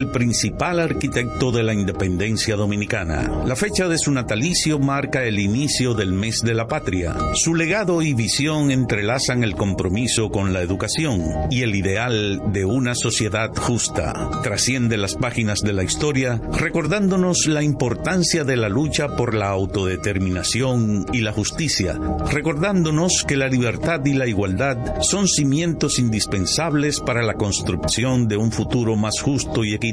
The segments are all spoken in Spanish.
el principal arquitecto de la independencia dominicana. La fecha de su natalicio marca el inicio del mes de la patria. Su legado y visión entrelazan el compromiso con la educación y el ideal de una sociedad justa. Trasciende las páginas de la historia recordándonos la importancia de la lucha por la autodeterminación y la justicia, recordándonos que la libertad y la igualdad son cimientos indispensables para la construcción de un futuro más justo y equitativo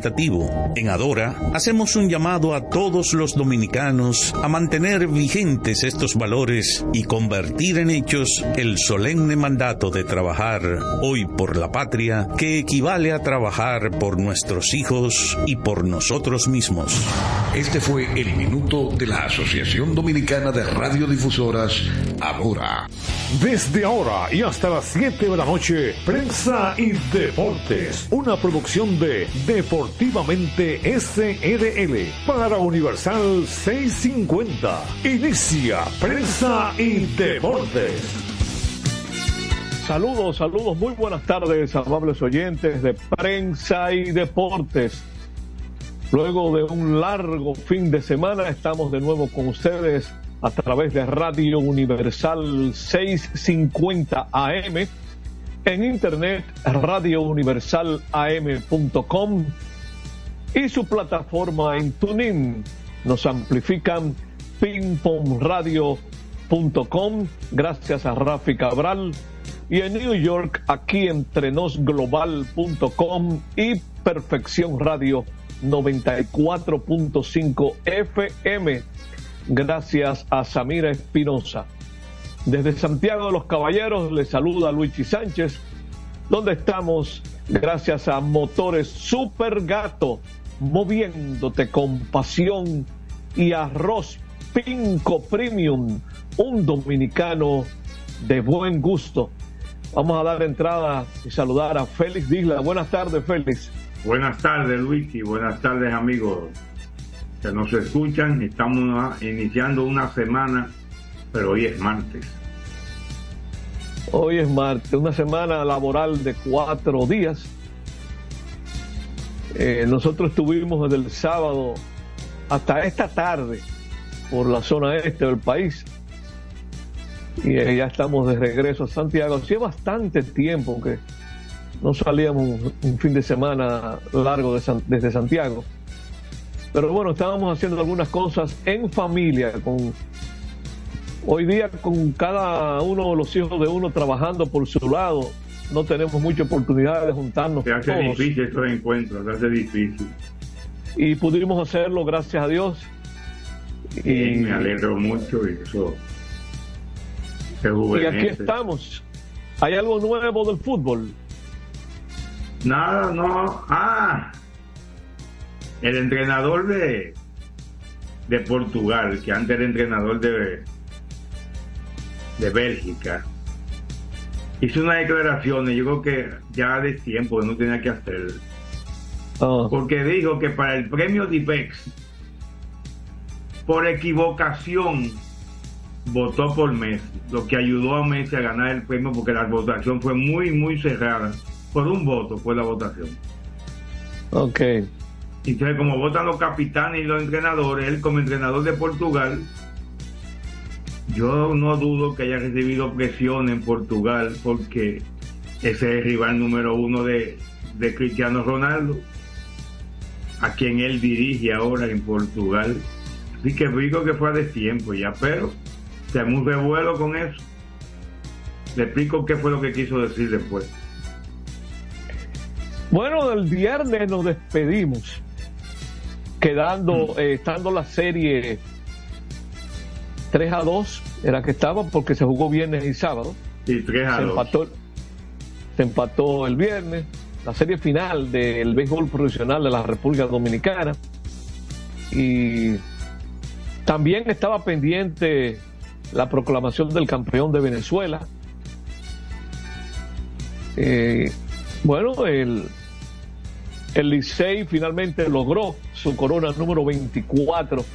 en Adora, hacemos un llamado a todos los dominicanos a mantener vigentes estos valores y convertir en hechos el solemne mandato de trabajar hoy por la patria, que equivale a trabajar por nuestros hijos y por nosotros mismos. Este fue el minuto de la Asociación Dominicana de Radiodifusoras, Adora. Desde ahora y hasta las 7 de la noche, Prensa y Deportes, una producción de Deportivamente SRL para Universal 650. Inicia Prensa y Deportes. Saludos, saludos, muy buenas tardes, amables oyentes de Prensa y Deportes. Luego de un largo fin de semana, estamos de nuevo con ustedes a través de Radio Universal 650 AM, en internet radiouniversalam.com y su plataforma en TuneIn. Nos amplifican pingpongradio.com gracias a Rafi Cabral y en New York aquí entrenosglobal.com y Perfección Radio 94.5 FM gracias a Samira Espinosa. Desde Santiago de los Caballeros le saluda Luigi Sánchez, donde estamos gracias a Motores Super Gato, moviéndote con pasión y arroz Pinco Premium, un dominicano de buen gusto. Vamos a dar entrada y saludar a Félix Digla. Buenas tardes, Félix. Buenas tardes, Luigi. Buenas tardes, amigos que nos escuchan. Estamos iniciando una semana, pero hoy es martes. Hoy es martes, una semana laboral de cuatro días. Eh, nosotros estuvimos desde el sábado hasta esta tarde por la zona este del país. Y eh, ya estamos de regreso a Santiago. Hacía bastante tiempo que no salíamos un fin de semana largo desde Santiago. Pero bueno, estábamos haciendo algunas cosas en familia, con hoy día con cada uno de los hijos de uno trabajando por su lado, no tenemos mucha oportunidad de juntarnos. Se hace difícil estos encuentros, se hace difícil. Y pudimos hacerlo, gracias a Dios. Y, me alegro mucho y eso. Y aquí estamos. ¿Hay algo nuevo del fútbol? Nada, no. Ah, el entrenador de, de Portugal, que antes era entrenador de, de Bélgica, hizo una declaración y yo creo que ya de tiempo no tenía que hacer. Oh. Porque dijo que para el premio Dipex, por equivocación, votó por Messi, lo que ayudó a Messi a ganar el premio porque la votación fue muy, muy cerrada. Por un voto fue la votación. Ok. Entonces, como votan los capitanes y los entrenadores, él como entrenador de Portugal, yo no dudo que haya recibido presión en Portugal porque ese es el rival número uno de, Cristiano Ronaldo, a quien él dirige ahora en Portugal. Así que digo que fue de tiempo ya, pero se un revuelo con eso. Le explico qué fue lo que quiso decir después. Bueno, del viernes nos despedimos quedando, eh, estando la serie 3 a 2, era que estaba porque se jugó viernes y sábado. Y 3 a se 2. Empató, se empató el viernes, la serie final del béisbol profesional de la República Dominicana. Y también estaba pendiente la proclamación del campeón de Venezuela. Eh, bueno, el, el Licey finalmente logró su corona número 24.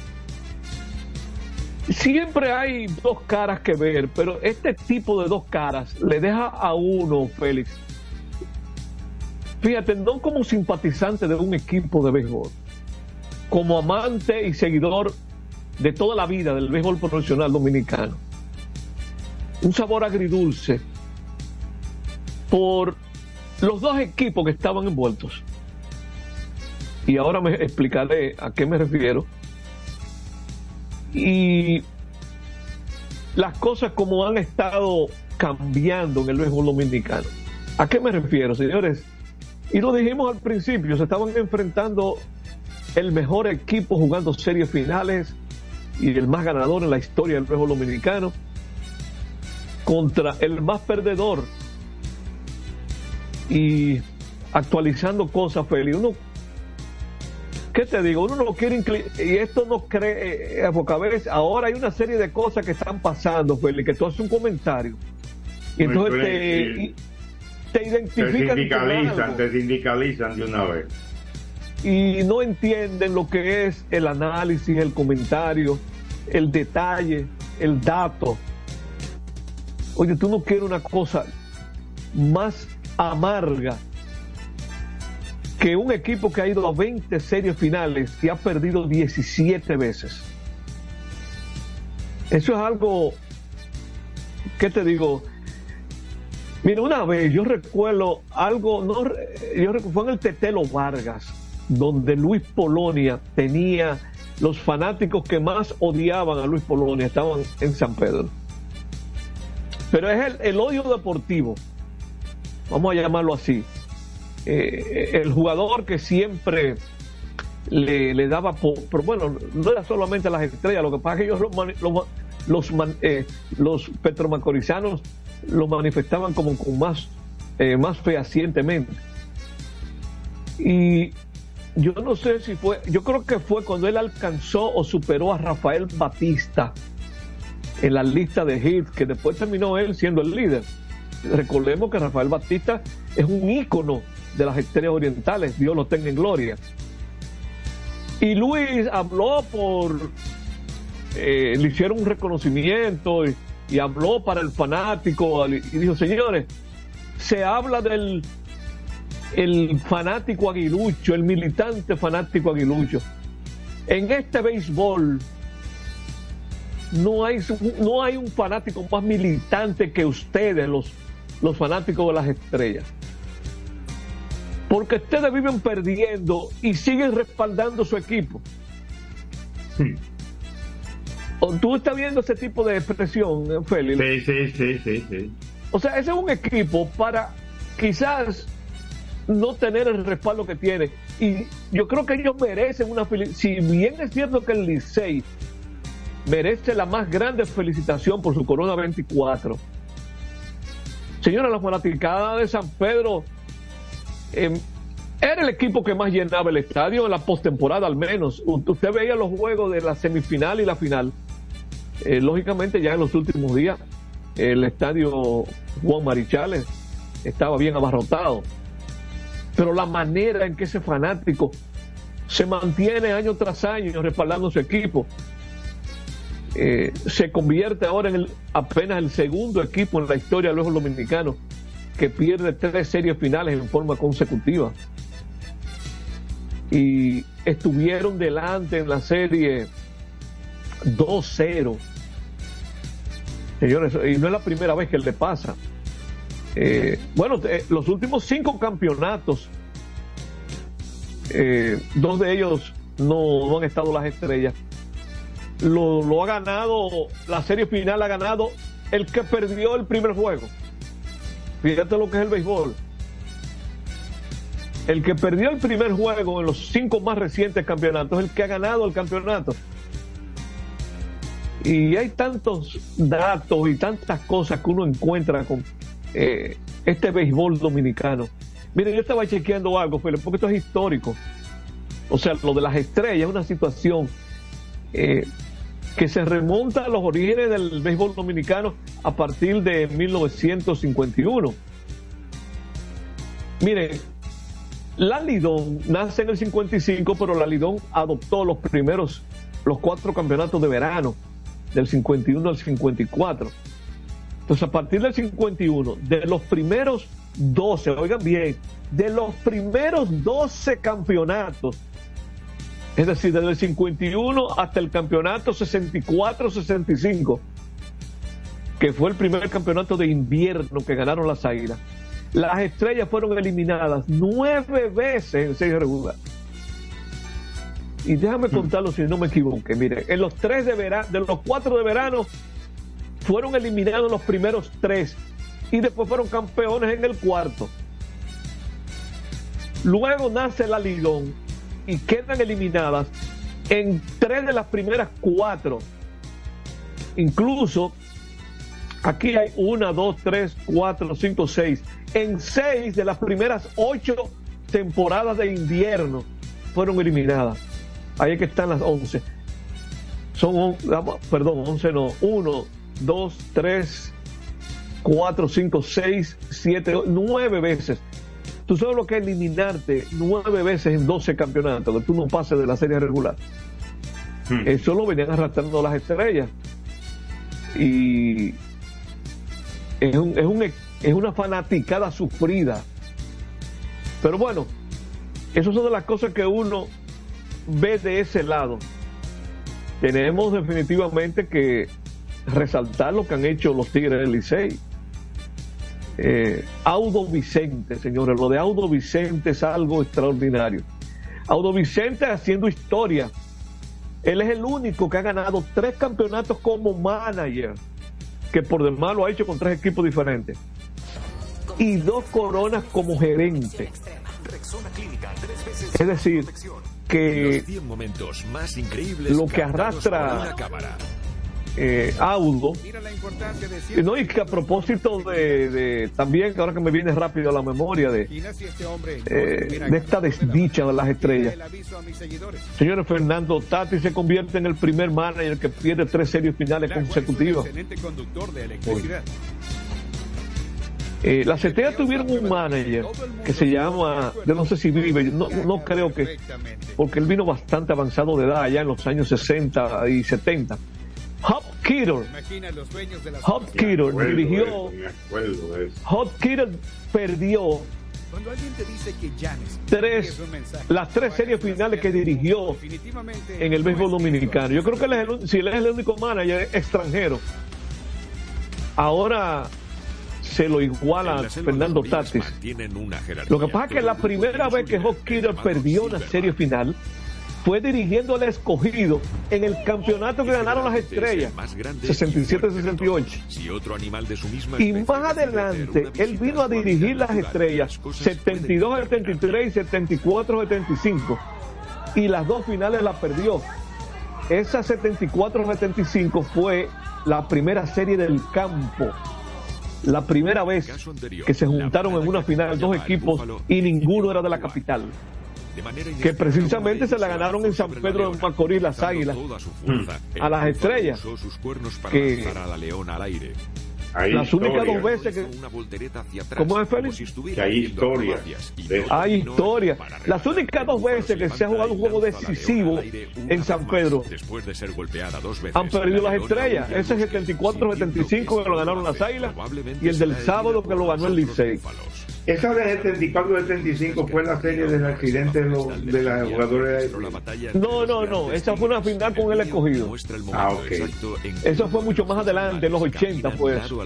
Siempre hay dos caras que ver, pero este tipo de dos caras le deja a uno, Félix, fíjate, no como simpatizante de un equipo de béisbol, como amante y seguidor de toda la vida del béisbol profesional dominicano. Un sabor agridulce por los dos equipos que estaban envueltos. Y ahora me explicaré a qué me refiero. Y las cosas como han estado cambiando en el béisbol dominicano. ¿A qué me refiero, señores? Y lo dijimos al principio, se estaban enfrentando el mejor equipo jugando series finales y el más ganador en la historia del béisbol dominicano contra el más perdedor y actualizando cosas, Feli. ¿Qué te digo? Uno no quiere y esto no cree, eh, porque a veces ahora hay una serie de cosas que están pasando, Feli, que tú haces un comentario y entonces te, te identifican. Te sindicalizan, te sindicalizan de una vez. Y no entienden lo que es el análisis, el comentario, el detalle, el dato. Oye, tú no quieres una cosa más amarga que un equipo que ha ido a 20 series finales y ha perdido 17 veces. Eso es algo, ¿qué te digo? Mira, una vez yo recuerdo algo, no, yo recuerdo, fue en el Tetelo Vargas, donde Luis Polonia tenía los fanáticos que más odiaban a Luis Polonia, estaban en San Pedro. Pero es el, el odio deportivo, vamos a llamarlo así. Eh, el jugador que siempre le, daba, pero bueno, no era solamente las estrellas, lo que pasa es que ellos los, los, eh, los petromacorizanos lo manifestaban como con más, eh, más fehacientemente. Y yo no sé si fue, yo creo que fue cuando él alcanzó o superó a Rafael Batista en la lista de hits, que después terminó él siendo el líder. Recordemos que Rafael Batista es un ícono de las estrellas orientales, Dios lo tenga en gloria. Y Luis habló por, eh, le hicieron un reconocimiento y, y habló para el fanático y dijo, señores, se habla del el fanático aguilucho, el militante fanático aguilucho. En este béisbol no hay, no hay un fanático más militante que ustedes, los, los fanáticos de las estrellas. Porque ustedes viven perdiendo y siguen respaldando su equipo. Tú estás viendo ese tipo de expresión, eh, Félix. Sí, sí, sí, sí, O sea, ese es un equipo para quizás no tener el respaldo que tiene. Y yo creo que ellos merecen una Si bien es cierto que el Licey merece la más grande felicitación por su Corona 24. Señora, la fanaticada de San Pedro em, era el equipo que más llenaba el estadio en la postemporada al menos. Usted veía los juegos de la semifinal y la final eh, lógicamente ya en los últimos días el estadio Juan Marichales estaba bien abarrotado. Pero la manera en que ese fanático se mantiene año tras año respaldando su equipo, eh, se convierte ahora en el, apenas el segundo equipo en la historia de los dominicanos que pierde tres series finales en forma consecutiva. Y estuvieron delante en la serie 2-0 Señores, y no es la primera vez que le pasa. Eh, bueno, eh, los últimos cinco campeonatos, eh, dos de ellos no, han estado las estrellas. Lo, ha ganado, la serie final ha ganado el que perdió el primer juego. Fíjate lo que es el béisbol. El que perdió el primer juego en los cinco más recientes campeonatos es el que ha ganado el campeonato. Y hay tantos datos y tantas cosas que uno encuentra con eh, este béisbol dominicano. Miren, yo estaba chequeando algo, Felipe, porque esto es histórico. O sea, lo de las estrellas es una situación eh, que se remonta a los orígenes del béisbol dominicano a partir de 1951. Miren, la Lidón nace en el 55, pero la Lidón adoptó los primeros, los cuatro campeonatos de verano del 51 al 54. Entonces, a partir del 51, de los primeros 12, oigan bien, de los primeros 12 campeonatos, es decir, desde el 51 hasta el campeonato 64-65, que fue el primer campeonato de invierno que ganaron las Águilas, las estrellas fueron eliminadas nueve veces en serie regular. Y déjame hmm. contarlo si no me equivoque. Mire, en los tres de verano, de los cuatro de verano, fueron eliminados los primeros tres y después fueron campeones en el cuarto. Luego nace la Ligón y quedan eliminadas en tres de las primeras cuatro. Incluso aquí hay una, dos, tres, cuatro, cinco, seis. En seis de las primeras ocho temporadas de invierno fueron eliminadas. Ahí es que están las once. Son, perdón, once no, uno, dos, tres, cuatro, cinco, seis, siete, nueve veces. Tú sabes lo que es eliminarte nueve veces en 12 campeonatos, que tú no pases de la serie regular. Hmm. Eso lo venían arrastrando las estrellas. Y es, un, es, un, es una fanaticada sufrida. Pero bueno, eso son de las cosas que uno ve de ese lado. Tenemos definitivamente que resaltar lo que han hecho los Tigres del Licey. Eh, Audo Vicente, señores, lo de Audo Vicente es algo extraordinario. Audo Vicente haciendo historia. Él es el único que ha ganado tres campeonatos como manager, que por demás lo ha hecho con tres equipos diferentes. Y dos coronas como gerente. Es decir, que lo que arrastra eh, Audo. No, y que a propósito de, también, que ahora que me viene rápido a la memoria de, eh, de esta desdicha de las estrellas. Señores, Fernando Tati se convierte en el primer manager que pierde tres series finales consecutivas. Eh, las estrellas tuvieron un manager que se llama, yo no sé si vive, no, no creo que, porque él vino bastante avanzado de edad allá en los años 60 y 70 Hop Kidder dirigió. Hop Kidder perdió. Tres, las tres series finales que dirigió en el béisbol dominicano. Yo creo que él es el, si él es el único manager extranjero, ahora se lo iguala a Fernando Tatis. Lo que pasa es que la primera vez que Hop Kidder perdió una serie final fue dirigiendo al escogido en el campeonato que ganaron las estrellas, 67-68. Y más adelante, él vino a dirigir las estrellas, 72-73 y 74-75. Y las dos finales las perdió. Esa 74-75 fue la primera serie del campo. La primera vez que se juntaron en una final dos equipos y ninguno era de la capital que precisamente se la ganaron en San Pedro de Macorís las águilas. a las estrellas. que las únicas dos veces que ¿cómo es Félix? que hay historia hay historia las únicas dos veces que se ha jugado un juego decisivo en San Pedro han perdido las estrellas ese es el 74-75 que lo ganaron las águilas y el del sábado que lo ganó el Licey esa de 74 75 fue la serie del accidente de, de la jugadora No, no, no. Esa fue una final con el escogido. Ah, ok. Eso fue mucho más adelante, en los 80 fue eso.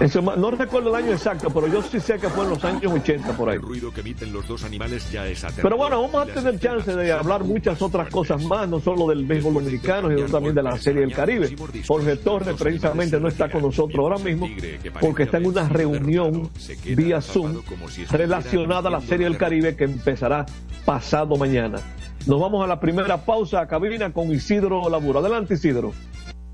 Eso no recuerdo el año exacto, pero yo sí sé que fue en los años 80 por ahí. Pero bueno, vamos a tener chance de hablar muchas otras cosas más, no solo del béisbol dominicano, sino también de la serie del Caribe. Jorge Torres precisamente no está con nosotros ahora mismo porque está en una reunión vía Zoom relacionada a la Serie del Caribe que empezará pasado mañana. Nos vamos a la primera pausa a cabina con Isidro Laburo. Adelante, Isidro.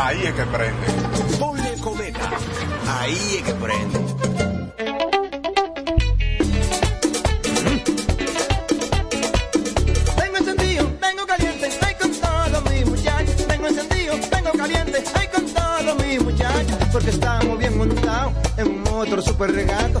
Ahí es que prende. Ponle cometa. Ahí es que prende. Tengo encendido, tengo caliente, ay con todo mi muchacho. Tengo encendido, tengo caliente, ay con todo mi muchacho. Porque estamos bien montados en un motor super regato.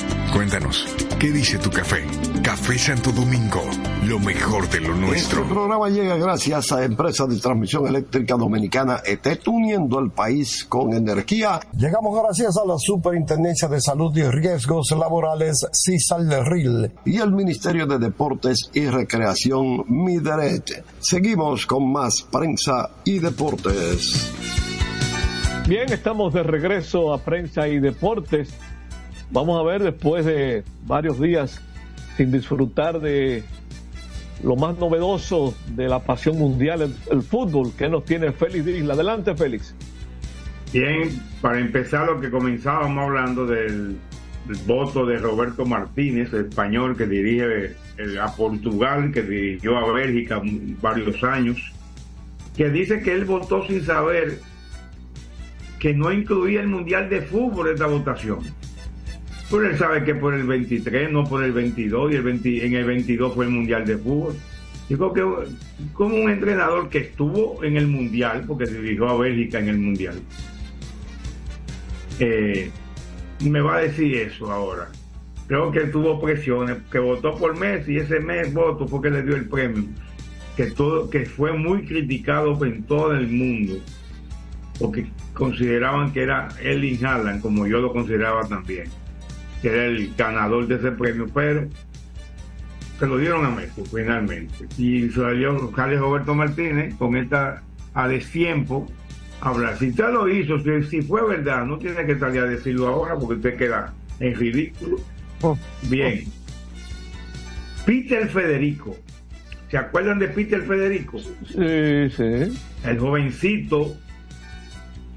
Cuéntanos, ¿qué dice tu café? Café Santo Domingo, lo mejor de lo nuestro. Este programa llega gracias a Empresa de Transmisión Eléctrica Dominicana ETET, uniendo el país con energía. Llegamos gracias a la Superintendencia de Salud y Riesgos Laborales, CISALRIL, y el Ministerio de Deportes y Recreación, MIDERET. Seguimos con más prensa y deportes. Bien, estamos de regreso a prensa y deportes. Vamos a ver después de varios días sin disfrutar de lo más novedoso de la pasión mundial, el, fútbol, que nos tiene Félix Isla. Adelante, Félix. Bien, para empezar lo que comenzábamos hablando del, voto de Roberto Martínez, el español que dirige a Portugal, que dirigió a Bélgica varios años, que dice que él votó sin saber que no incluía el Mundial de Fútbol esta votación. Pero él sabe que por el 23, no por el 22, y el 20 en el 22 fue el Mundial de Fútbol. Digo que como un entrenador que estuvo en el Mundial, porque dirigió a Bélgica en el Mundial, eh, me va a decir eso ahora. Creo que tuvo presiones, que votó por Messi y ese mes voto fue que le dio el premio. Que, todo, que fue muy criticado en todo el mundo, porque consideraban que era Erling Haaland, como yo lo consideraba también, que era el ganador de ese premio, pero se lo dieron a Messi finalmente. Y salió Carlos Roberto Martínez con esta a destiempo hablar. Si usted lo hizo, si, si, fue verdad, no tiene que salir a decirlo ahora porque usted queda en ridículo. Oh. Bien. Peter Federico. ¿Se acuerdan de Peter Federico? Sí, sí. El jovencito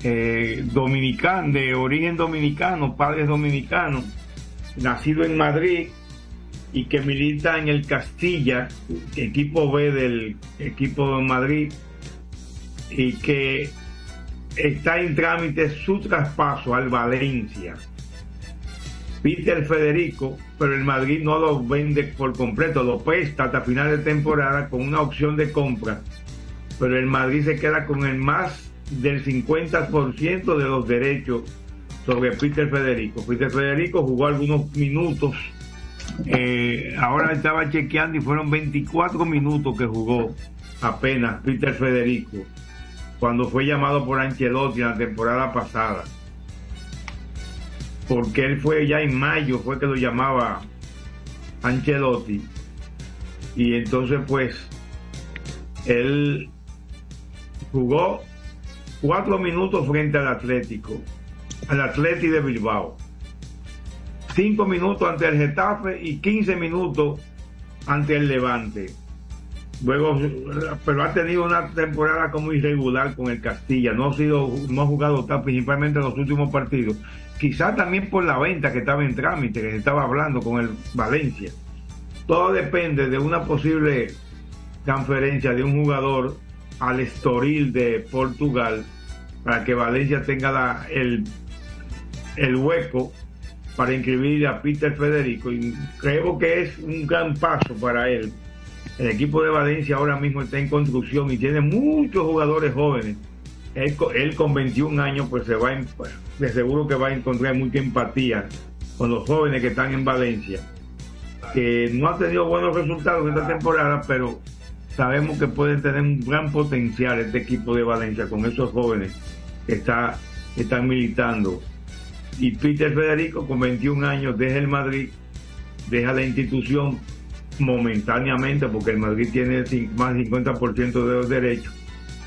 eh, dominicano, de origen dominicano, padres dominicanos, nacido en Madrid y que milita en el Castilla, equipo B del equipo de Madrid, y que está en trámite su traspaso al Valencia. Peter Federico, pero el Madrid no lo vende por completo, lo presta hasta final de temporada con una opción de compra, pero el Madrid se queda con el más del 50% de los derechos sobre Peter Federico. Peter Federico jugó algunos minutos, eh, ahora estaba chequeando y fueron 24 minutos que jugó apenas Peter Federico cuando fue llamado por Ancelotti la temporada pasada. Porque él fue ya en mayo, fue que lo llamaba Ancelotti. Y entonces pues él jugó cuatro minutos frente al Atlético, al Atleti de Bilbao. Cinco minutos ante el Getafe y 15 minutos ante el Levante. Luego, pero ha tenido una temporada como irregular con el Castilla. No ha sido, no ha jugado tan principalmente en los últimos partidos. Quizás también por la venta que estaba en trámite, que estaba hablando con el Valencia. Todo depende de una posible transferencia de un jugador al Estoril de Portugal para que Valencia tenga la, el, el hueco para inscribir a Peter Federico. Y creo que es un gran paso para él el equipo de Valencia ahora mismo está en construcción y tiene muchos jugadores jóvenes. Él, con 21 años, pues se va, de seguro que va a encontrar mucha empatía con los jóvenes que están en Valencia, que no ha tenido buenos resultados esta temporada, pero sabemos que pueden tener un gran potencial este equipo de Valencia con esos jóvenes que está, están militando. Y Peter Federico, con 21 años, deja el Madrid, deja la institución momentáneamente porque el Madrid tiene más del 50% de los derechos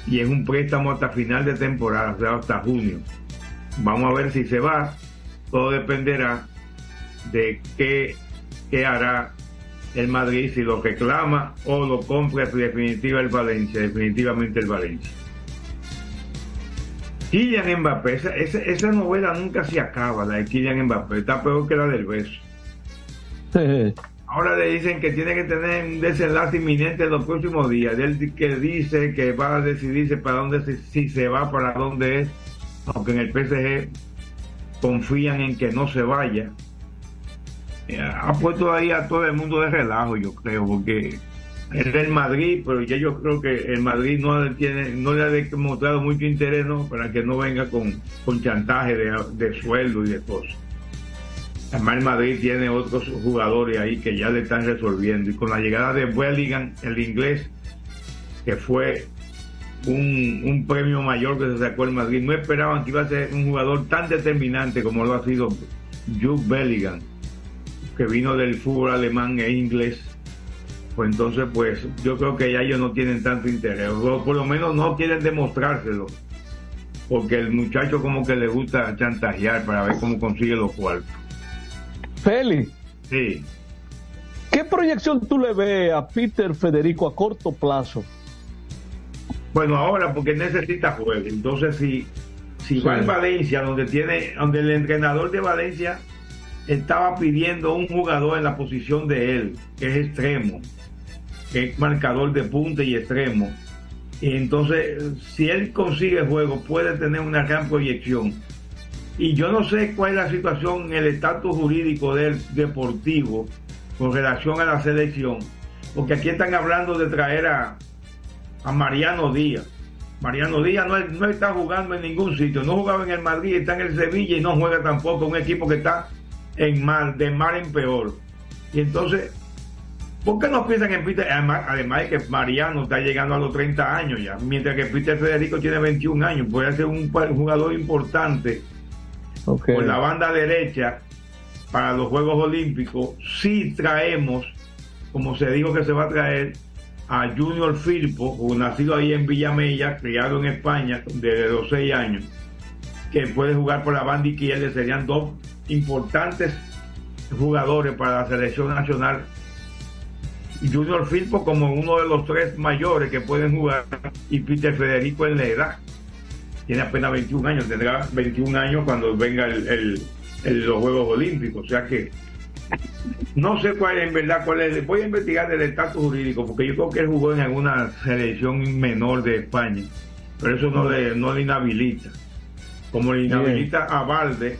y es un préstamo hasta final de temporada, o sea, hasta junio. Vamos a ver si se va, todo dependerá de qué, qué hará el Madrid, si lo reclama o lo compra definitiva el Valencia, definitivamente el Valencia. Kylian Mbappé, esa, esa, esa, novela nunca se acaba, la de Kylian Mbappé, está peor que la del beso. Ahora le dicen que tiene que tener un desenlace inminente en los próximos días. Él que dice que va a decidirse para dónde, se, si se va, para dónde es. Aunque en el PSG confían en que no se vaya. Eh, ha puesto ahí a todo el mundo de relajo, yo creo, porque es del Madrid, pero ya yo creo que el Madrid no, tiene, no le ha demostrado mucho interés ¿no? para que no venga con, con chantaje de, de sueldo y de cosas. Además, el Madrid tiene otros jugadores ahí que ya le están resolviendo. Y con la llegada de Bellingham, el inglés, que fue un, un, premio mayor que se sacó el Madrid, no esperaban que iba a ser un jugador tan determinante como lo ha sido Jude Bellingham, que vino del fútbol alemán e inglés. Pues entonces, pues yo creo que ya ellos no tienen tanto interés, o por lo menos no quieren demostrárselo, porque el muchacho como que le gusta chantajear para ver cómo consigue los cuartos. Feli. Sí. ¿Qué proyección tú le ves a Peter Federico a corto plazo? Bueno, ahora porque necesita juego. Entonces, si, si va en Valencia, donde tiene, donde el entrenador de Valencia estaba pidiendo un jugador en la posición de él, que es extremo, que es marcador de punta y extremo. Y entonces, si él consigue juego, puede tener una gran proyección y yo no sé cuál es la situación, el estatus jurídico del deportivo con relación a la selección, porque aquí están hablando de traer a, a Mariano Díaz, Mariano Díaz no, no, está jugando en ningún sitio, no jugaba en el Madrid, está en el Sevilla y no juega tampoco un equipo que está en mal, de mal en peor. Y entonces, ¿por qué no piensan en Peter? Además, además de que Mariano está llegando a los 30 años ya, mientras que Peter Federico tiene 21 años, puede ser un, jugador importante okay. por la banda derecha para los Juegos Olímpicos si traemos, como se dijo que se va a traer, a Junior Firpo, nacido ahí en Villamella, criado en España desde los 6 años, que puede jugar por la banda izquierda, serían dos importantes jugadores para la selección nacional. Junior Firpo como uno de los tres mayores que pueden jugar y Peter Federico en la edad. Tiene apenas 21 años, tendrá 21 años cuando venga el, los Juegos Olímpicos. O sea que no sé cuál es en verdad, cuál es. Voy a investigar el estatus jurídico, porque yo creo que él jugó en alguna selección menor de España, pero eso no le, no le inhabilita. Como le inhabilita a Valde,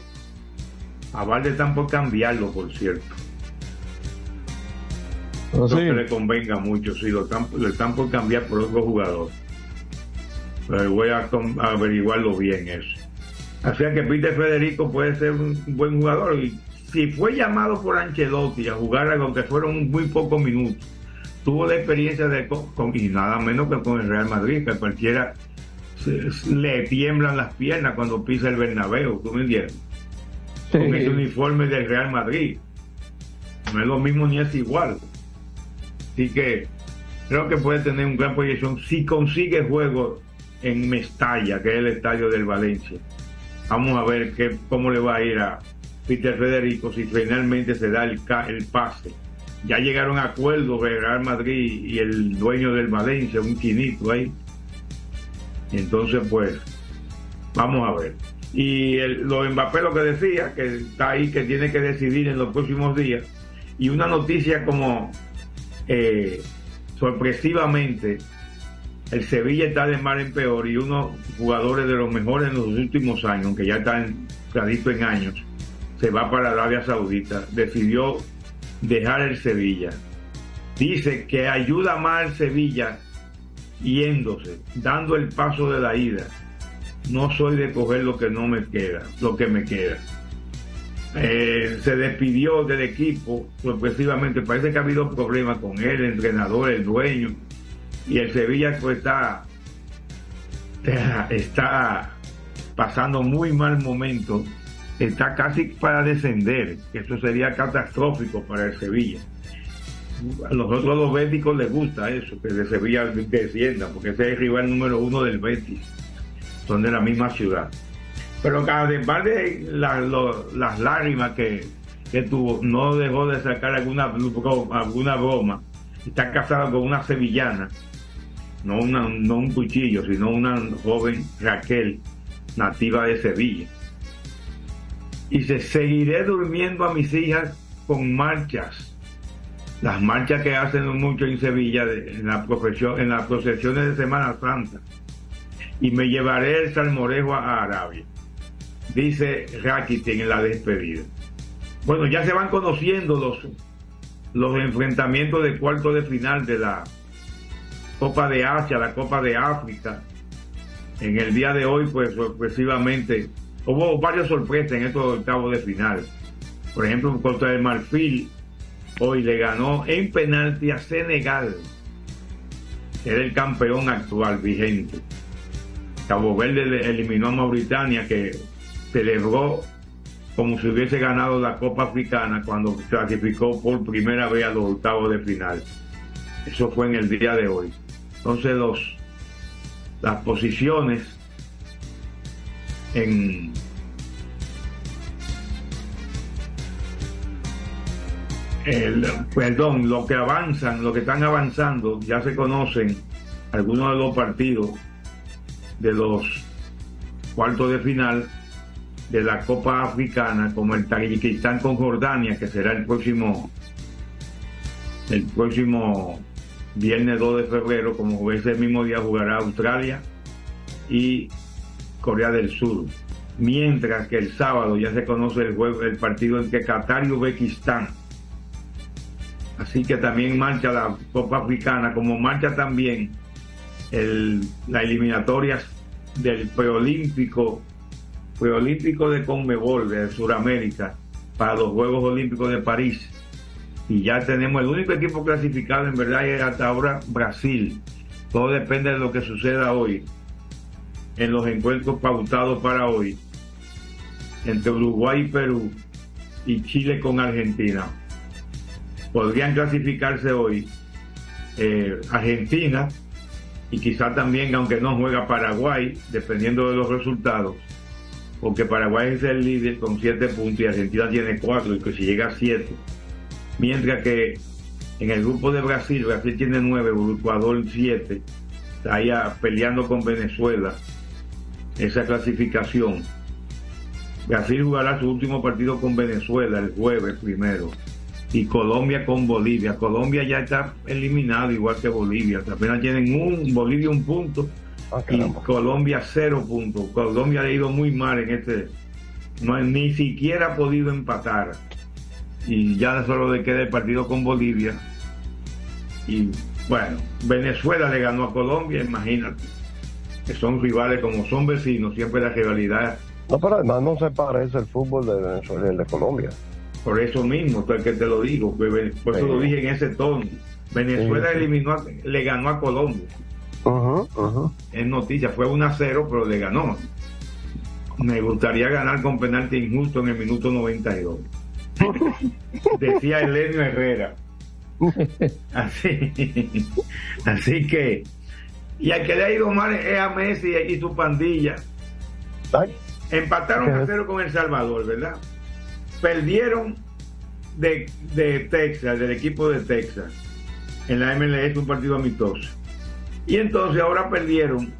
a Valde están por cambiarlo, por cierto. No que le convenga mucho, si lo están, están por cambiar por otro jugador. Pero voy a, a averiguarlo bien eso. Así que Peter Federico puede ser un buen jugador y si fue llamado por Ancelotti a jugar aunque fueron muy pocos minutos, tuvo la experiencia de con, y nada menos que con el Real Madrid, que cualquiera le tiemblan las piernas cuando pisa el Bernabéu, ¿tú me entiendes? Con ese uniforme del Real Madrid. No es lo mismo ni es igual. Así que creo que puede tener un gran proyección si consigue juego en Mestalla, que es el estadio del Valencia. Vamos a ver qué, cómo le va a ir a, Peter Federico si finalmente se da el, el pase. Ya llegaron a acuerdos Real Madrid y el dueño del Valencia, un chinito ahí. Entonces, pues, vamos a ver. Y el, lo Mbappé lo que decía, que está ahí, que tiene que decidir en los próximos días. Y una noticia como eh, sorpresivamente, el Sevilla está de mal en peor y unos jugadores de los mejores en los últimos años, aunque ya están clarito en años, se va para Arabia Saudita, decidió dejar el Sevilla. Dice que ayuda más al Sevilla yéndose, dando el paso de la ida. No soy de coger lo que no me queda, lo que me queda. Eh, se despidió del equipo sorpresivamente. Parece que ha habido problemas con él, el entrenador, el dueño. Y el Sevilla pues está, está pasando muy mal momento está casi para descender, eso sería catastrófico para el Sevilla. A los otros dos béticos les gusta eso, que el Sevilla descienda, porque ese es el rival número uno del Betis, son de la misma ciudad. Pero además de las lágrimas que, tuvo, no dejó de sacar alguna, alguna broma. Está casado con una sevillana, no, una, no un cuchillo, sino una joven Raquel, nativa de Sevilla y se seguiré durmiendo a mis hijas con marchas. Las marchas que hacen mucho en Sevilla en, la profesión, en las procesiones de Semana Santa. Y me llevaré el salmorejo a Arabia. Dice Rakitin en la despedida. Bueno, ya se van conociendo los, los enfrentamientos de cuarto de final de la Copa de Asia, la Copa de África. En el día de hoy, pues sorpresivamente, hubo varias sorpresas en estos octavos de final. Por ejemplo, contra el Marfil, hoy le ganó en penalti a Senegal, que era el campeón actual vigente. Cabo Verde eliminó a Mauritania, que celebró como si hubiese ganado la Copa Africana cuando clasificó por primera vez a los octavos de final. Eso fue en el día de hoy. Entonces los, las posiciones en el, perdón, lo que avanzan, lo que están avanzando, ya se conocen algunos de los partidos de los cuartos de final de la Copa Africana, como el Tayikistán con Jordania, que será el próximo el próximo viernes 2 de febrero, como ese mismo día jugará Australia y Corea del Sur. Mientras que el sábado ya se conoce el, juego, el partido entre Qatar y Uzbekistán. Así que también marcha la Copa Africana, como marcha también el, las eliminatorias del preolímpico, preolímpico de Conmebol de Sudamérica para los Juegos Olímpicos de París. Y ya tenemos el único equipo clasificado en verdad es hasta ahora Brasil. Todo depende de lo que suceda hoy en los encuentros pautados para hoy entre Uruguay y Perú y Chile con Argentina. Podrían clasificarse hoy eh, Argentina y quizá también, aunque no juega Paraguay, dependiendo de los resultados, porque Paraguay es el líder con 7 puntos y Argentina tiene 4 y que si llega a 7. Mientras que en el grupo de Brasil, Brasil tiene 9, Ecuador 7, está ahí peleando con Venezuela esa clasificación. Brasil jugará su último partido con Venezuela el jueves primero y Colombia con Bolivia. Colombia ya está eliminado igual que Bolivia. Apenas tienen un Bolivia un punto Ah, y Colombia cero puntos. Colombia ha ido muy mal en este, no ni siquiera ha podido empatar y ya solo le queda el partido con Bolivia. Y bueno, Venezuela le ganó a Colombia, imagínate, que son rivales como son vecinos, siempre la rivalidad. No, pero además no se parece el fútbol de Venezuela y el de Colombia. Por eso mismo, es que te lo digo, por eso Sí. lo dije en ese tono. Venezuela Sí, sí. eliminó, a- le ganó a Colombia. Ujú. Es noticia, fue 1 a 0, pero le ganó. Me gustaría ganar con penalti injusto en el minuto 92. Decía Elenio Herrera. Así, así que, y al que le ha ido mal es a Messi y su pandilla. Empataron a cero con El Salvador, ¿verdad? Perdieron de, de Texas, del equipo de Texas, en la MLS, un partido amistoso. Y entonces ahora perdieron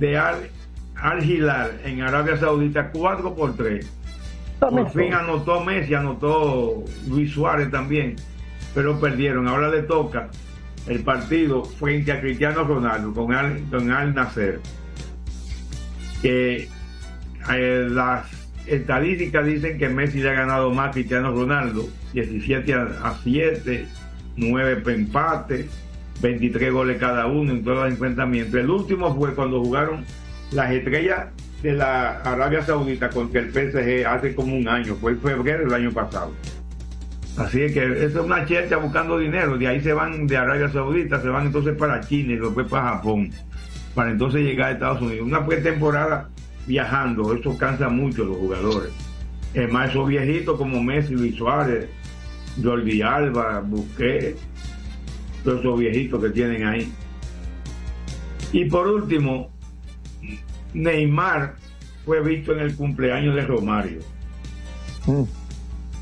de Al, Al Hilal en Arabia Saudita 4 por 3. Por fin anotó Messi, anotó Luis Suárez también, pero perdieron. Ahora le toca el partido frente a Cristiano Ronaldo con Al, con Al Nasser. Que eh, las estadísticas dicen que Messi le ha ganado más a Cristiano Ronaldo, 17 a, a 7, 9 empates, 23 goles cada uno en todos los enfrentamientos. El último fue cuando jugaron las estrellas de la Arabia Saudita contra el PSG hace como un año, fue en febrero del año pasado. Así es que eso es una chercha buscando dinero, de ahí se van de Arabia Saudita, se van entonces para China y después para Japón, para entonces llegar a Estados Unidos. Una pretemporada viajando, eso cansa mucho a los jugadores. Es más, esos viejitos como Messi, Luis Suárez, Jordi Alba, Busquets, todos esos viejitos que tienen ahí. Y por último, Neymar fue visto en el cumpleaños de Romario,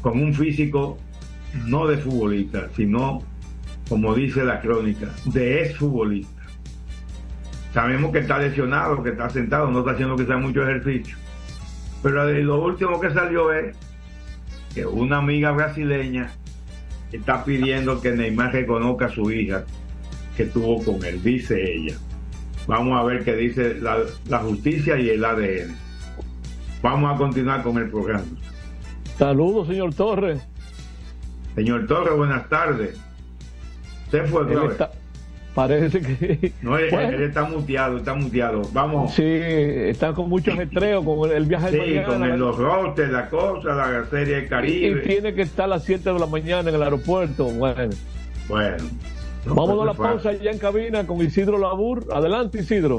con un físico no de futbolista, sino, como dice la crónica, de exfutbolista. Sabemos que está lesionado, que está sentado, no está haciendo quizá mucho ejercicio. Pero lo último que salió es que una amiga brasileña está pidiendo que Neymar reconozca a su hija que tuvo con él, dice ella. Vamos a ver qué dice la, la justicia y el ADN. Vamos a continuar con el programa. Saludos, señor Torres. Señor Torres, buenas tardes. Se fue, Él está- parece que. No, él, Bueno, él está muteado, está muteado. Vamos. Sí, está con mucho ajetreo con el, viaje de Sí, mañana. con el- los rosters, la cosa, la serie del y, y Caribe. tiene que estar a las 7 de la mañana en el aeropuerto. Bueno, Bueno. vamos a la pues, pausa ya en cabina con Isidro Labur. Adelante, Isidro.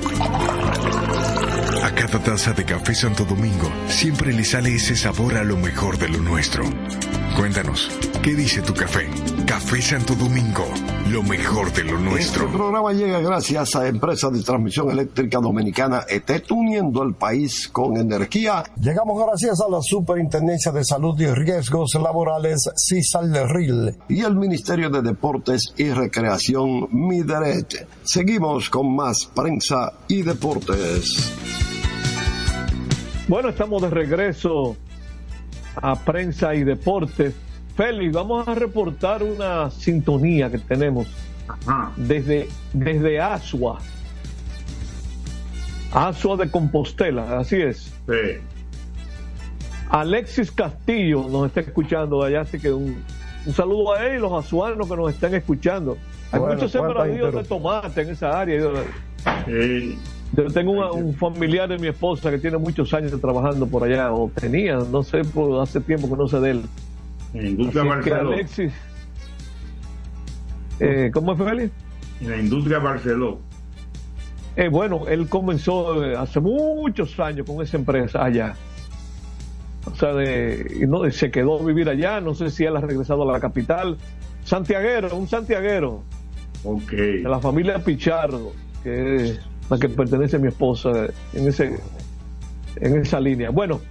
A cada taza de café Santo Domingo siempre le sale ese sabor a lo mejor de lo nuestro. Cuéntanos, ¿qué dice tu café? Café Santo Domingo, lo mejor de lo nuestro. Este programa llega gracias a Empresa de Transmisión Eléctrica Dominicana ETET, uniendo el país con energía. Llegamos gracias a la Superintendencia de Salud y Riesgos Laborales, CISAL-RIL, y el Ministerio de Deportes y Recreación, MIDERET. Seguimos con más prensa y deportes. Bueno, estamos de regreso a prensa y deportes. Félix, vamos a reportar una sintonía que tenemos desde, desde Asua. Asua de Compostela, así es. Alexis Castillo nos está escuchando de allá, así que un, un saludo a él y los azuanos que nos están escuchando. Hay Bueno, muchos ¿cuántas sembradíos de tomate en esa área. Yo, yo tengo una- un familiar de mi esposa que tiene muchos años trabajando por allá, o tenía, no sé, por hace tiempo que no sé de él. En la industria Barceló. Eh, ¿cómo es Félix? En la industria Barceló. Eh, bueno, él comenzó eh, hace muchos años con esa empresa allá. O sea, de, no, se quedó a vivir allá, no sé si él ha regresado a la capital. Santiaguero, un santiaguero. De la familia Pichardo, que es la que pertenece a mi esposa en ese en esa línea. Bueno,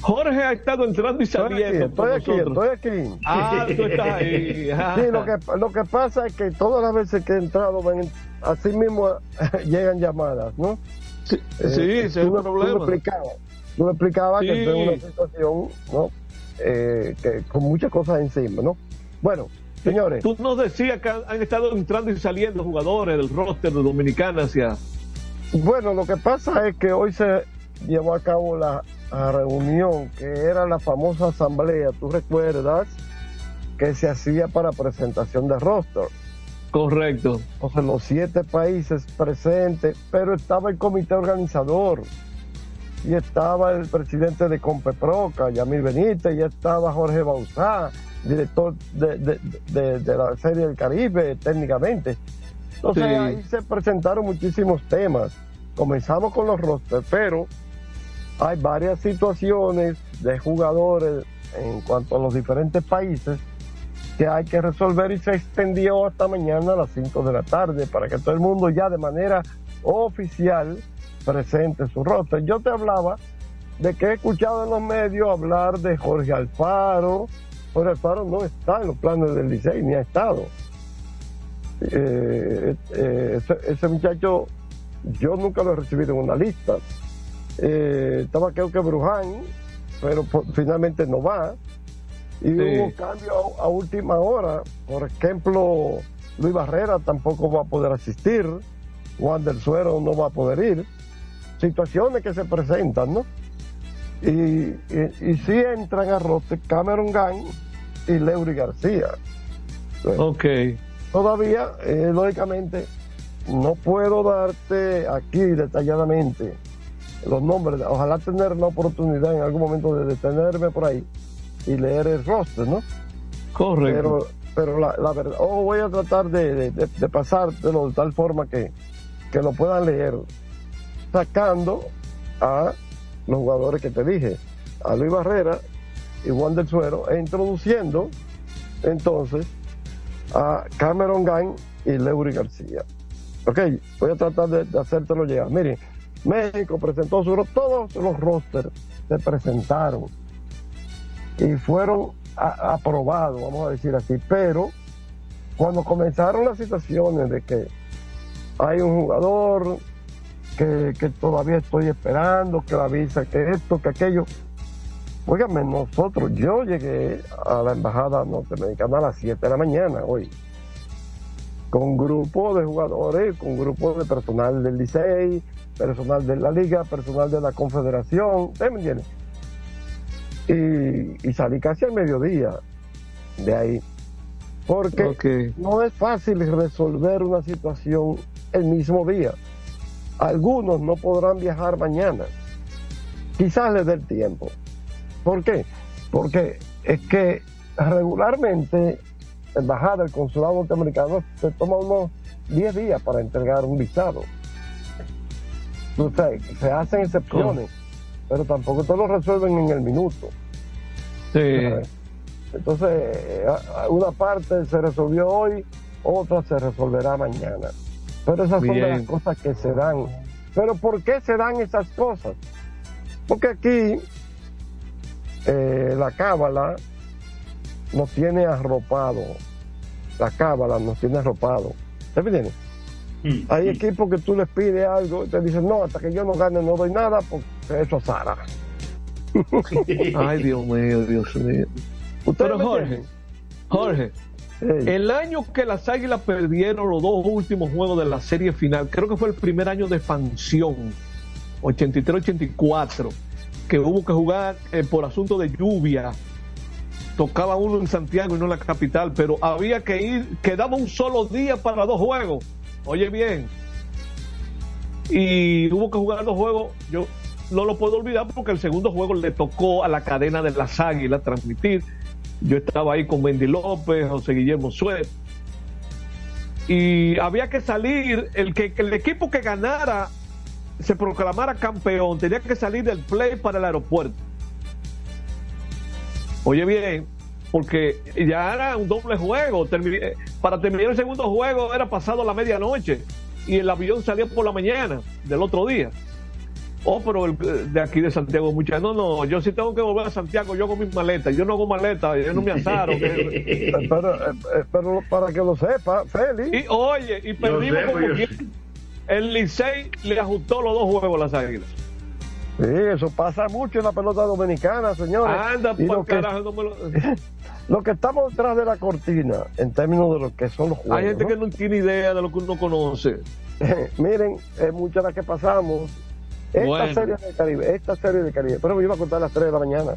Jorge ha estado entrando y saliendo. Estoy aquí, nosotros. estoy aquí. Ah, tú estás ahí. Ah. Sí, lo que, lo que pasa es que todas las veces que he entrado, ven, así mismo llegan llamadas, ¿no? Sí, Eh, sí, ese es el me- tú me problema. explicabas. tú explicabas que Sí. esto es una situación, ¿no? Eh, que con muchas cosas encima, ¿no? Bueno, señores. Tú nos decías que han, han estado entrando y saliendo jugadores del roster de Dominicana hacia. Bueno, lo que pasa es que hoy se llevó a cabo la, la reunión que era la famosa asamblea, tú recuerdas, que se hacía para presentación de roster. Correcto. Entonces los siete países presentes, pero estaba el comité organizador y estaba el presidente de Compeproca, Yamil Benítez, y estaba Jorge Bauzá, director de, de- de- de la Serie del Caribe técnicamente. Entonces Sí. ahí se presentaron muchísimos temas. Comenzamos con los rosters, pero hay varias situaciones de jugadores en cuanto a los diferentes países que hay que resolver y se extendió hasta mañana a las 5 de la tarde para que todo el mundo ya de manera oficial presente su roster. Yo te hablaba de que he escuchado en los medios hablar de Jorge Alfaro. Jorge Alfaro no está en los planes del Licey, ni ha estado. Eh, eh, ese, ese muchacho, yo nunca lo he recibido en una lista. Eh, estaba creo que Bruján, pero por- finalmente no va. Y Sí. hubo cambio a, a última hora. Por ejemplo, Luis Barrera tampoco va a poder asistir. Juan del Suero no va a poder ir. Situaciones que se presentan, ¿no? Y, y, y sí entran a rote Cameron Gang y Leury García. Ok. Todavía, eh, lógicamente, no puedo darte aquí detalladamente los nombres. Ojalá tener la oportunidad en algún momento de detenerme por ahí y leer el roster, ¿no? Correcto. Pero, pero la, la verdad, o voy a tratar de, de, de- de pasártelo de tal forma que, que lo puedan leer, sacando a los jugadores que te dije, a Luis Barrera y Juan del Suero, e introduciendo entonces a Cameron Gang y Leury García. Ok, voy a tratar de, de hacértelo llegar. Miren, México presentó su todos los rosters se presentaron y fueron aprobados, vamos a decir así, pero cuando comenzaron las situaciones de que hay un jugador que, que todavía estoy esperando, que la visa, que esto, que aquello, Óigame, nosotros, yo llegué a la embajada norteamericana a las 7 de la mañana hoy, con grupo de jugadores, con grupo de personal del Licey, personal de la liga, personal de la confederación, ¿usted me entiende? Y, y salí casi al mediodía de ahí, porque no es fácil resolver una situación el mismo día. Algunos no podrán viajar mañana, quizás les dé el tiempo. ¿Por qué? Porque es que regularmente la embajada, el consulado norteamericano se toma unos 10 días para entregar un visado. O sea, se hacen excepciones, pero tampoco te lo resuelven en el minuto. Sí. Entonces, eh, una parte se resolvió hoy, otra se resolverá mañana. Pero esas son de las cosas que se dan. Pero ¿por qué se dan esas cosas? Porque aquí eh, la cábala nos tiene arropado. La cábala nos tiene arropado. ¿Te entiendes? Hay equipos que tú les pides algo y te dicen, no, hasta que yo no gane no doy nada porque eso es Sara. Ay, Dios mío, Dios mío. ¿Ustedes Pero Jorge? Jorge, el año que las Águilas perdieron los dos últimos juegos de la serie final, creo que fue el primer año de expansión, 83-84, que hubo que jugar eh, por asunto de lluvia. Tocaba uno en Santiago y no en la capital, pero había que ir, quedaba un solo día para dos juegos. Oye bien. Y hubo que jugar dos juegos. Yo no lo puedo olvidar porque el segundo juego le tocó a la cadena de las Águilas transmitir. Yo estaba ahí con Wendy López, José Guillermo Suet. Y había que salir, el, que, el equipo que ganara, se proclamara campeón, tenía que salir del play para el aeropuerto. Oye bien, porque ya era un doble juego. termi- eh, para terminar el segundo juego era pasado la medianoche y el avión salía por la mañana del otro día. Oh, pero el, de aquí de Santiago, muchas. No, no, yo sí tengo que volver a Santiago, yo hago mis maletas. Yo no hago maletas, yo no me asaro. que- pero, eh, pero para que lo sepa, Félix. y oye, y perdimos como yo quien- El Licey le ajustó los dos juegos a las águilas. Sí, eso pasa mucho en la pelota dominicana, señores. Anda, Y por lo que- carajo, no me lo- Lo que estamos detrás de la cortina, en términos de lo que son los juegos. Hay gente ¿no? que no tiene idea de lo que uno conoce. Miren, es muchas las que pasamos. Esta Bueno. serie de Caribe, esta serie de Caribe, pero me iba a contar a las 3 de la mañana.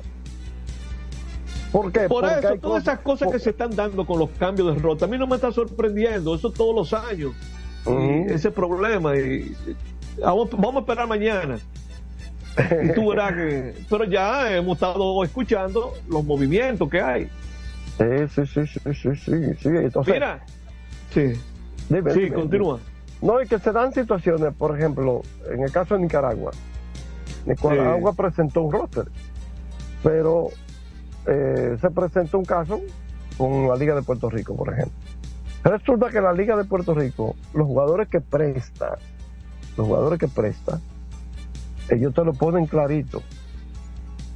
¿Por qué? Por Porque eso, todas esas cosas que se están dando con los cambios de ruta, a mí no me está sorprendiendo, eso todos los años. Ese problema. Y, vamos, vamos a esperar mañana. Y tú verás que. Pero ya hemos estado escuchando los movimientos que hay. Sí, sí, sí, sí, sí, sí. Entonces, Mira. Sí. Dime, sí, dime, continúa. No, es que se dan situaciones, por ejemplo, en el caso de Nicaragua. Nicaragua presentó un roster, pero eh, se presentó un caso con la Liga de Puerto Rico, por ejemplo. Resulta que la Liga de Puerto Rico, los jugadores que presta, los jugadores que presta, ellos te lo ponen clarito.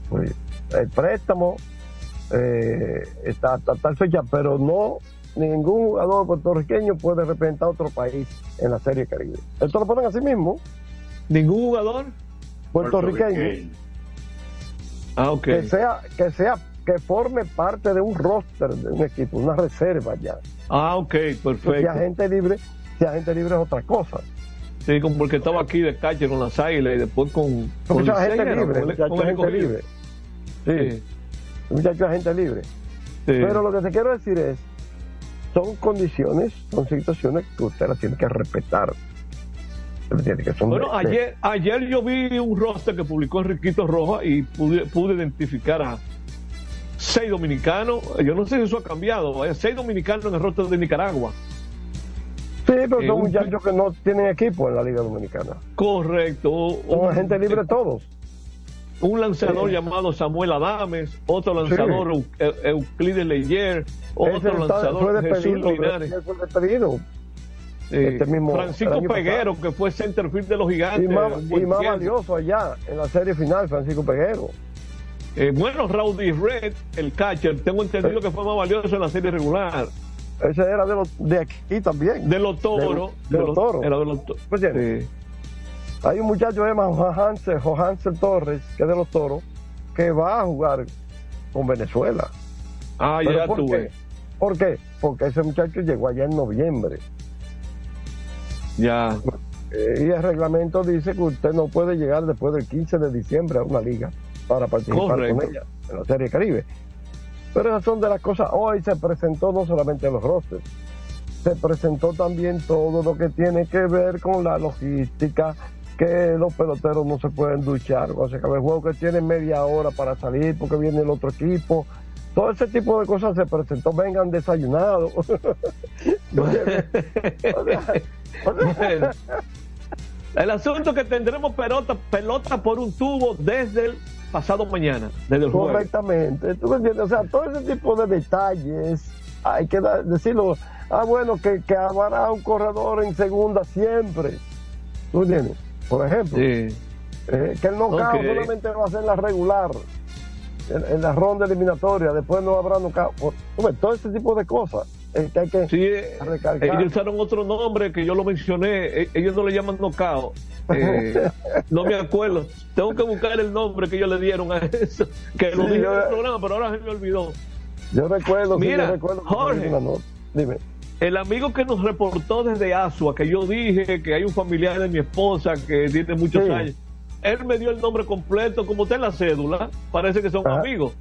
Pues, el préstamo eh, está tal fecha, pero no ningún jugador puertorriqueño puede representar a otro país en la Serie Caribe. Esto lo ponen así mismo. ¿Ningún jugador? Puertorriqueño. Ah. Que sea, que sea, que forme parte de un roster de un equipo, una reserva ya. Ah, ok, Si perfecto. agente libre, si agente libre es otra cosa. Sí, como porque estaba aquí de calle con las águilas y después con. con Mucha gente libre, Con el- muchacho con escogido. libre. Sí. Muchacho agente libre. Pero lo que te quiero decir es, son condiciones, son situaciones que usted las tiene que respetar. Bueno, de- de- ayer, ayer yo vi un roster que publicó Enriquito Roja y pude, pude identificar a seis dominicanos. Yo no sé si eso ha cambiado. Seis dominicanos en el roster de Nicaragua. Sí, pero son un- muchachos que no tienen equipo en la Liga Dominicana. Correcto. Son Un- agentes libres todos. Un lanzador Sí. llamado Samuel Adames, otro lanzador Eu- Euclides Leyer, Ese otro está- lanzador Jesús Linares. Este mismo- Francisco pasado. Peguero, que fue centerfield de los Y gigantes. más, y más valioso allá en la serie final, Francisco Peguero. Eh, bueno, Rowdy Red, el catcher, tengo entendido que fue más valioso en la serie regular. Ese era de, los, de aquí también. De los toros. De, los toros. Era de los to- Pues bien, Hay un muchacho que se llama Johansel, Johansel Torres, que es de los toros, que va a jugar con Venezuela. Ah, ¿Pero ya ves. ¿Por qué? Porque ese muchacho llegó allá en noviembre. Ya. Eh, y el reglamento dice que usted no puede llegar después del 15 de diciembre a una liga para participar Correcto. con ella en la Serie Caribe. Pero esas son de las cosas. Hoy se presentó no solamente los rosters, se presentó también todo lo que tiene que ver con la logística, que los peloteros no se pueden duchar cuando se acaba el juego, que tienen media hora para salir porque viene el otro equipo. Todo ese tipo de cosas se presentó. Vengan desayunados. El asunto es que tendremos pelota, pelota por un tubo desde el pasado mañana, desde el. Correctamente. ¿Tú me entiendes? O sea, todo ese tipo de detalles hay que da- decirlo. Ah, bueno, que, que habrá un corredor en segunda siempre. ¿Tú entiendes? Por ejemplo. Eh, que el knockout Ok. solamente va a ser la regular. En, en la ronda eliminatoria. Después no habrá knockout. Por- todo ese tipo de cosas. Que hay que Sí, eh, recalcar. ellos usaron otro nombre que yo lo mencioné. eh, Ellos no le llaman knockout. Eh, no me acuerdo. Tengo que buscar el nombre que ellos le dieron a eso. Que lo dije yo- en el programa, pero ahora se me olvidó. Yo recuerdo, sí, Mira, yo recuerdo que Jorge. Dime. El amigo que nos reportó desde Asua, que yo dije que hay un familiar de mi esposa que tiene muchos años, él me dio el nombre completo, como está en la cédula, parece que son Ajá. amigos.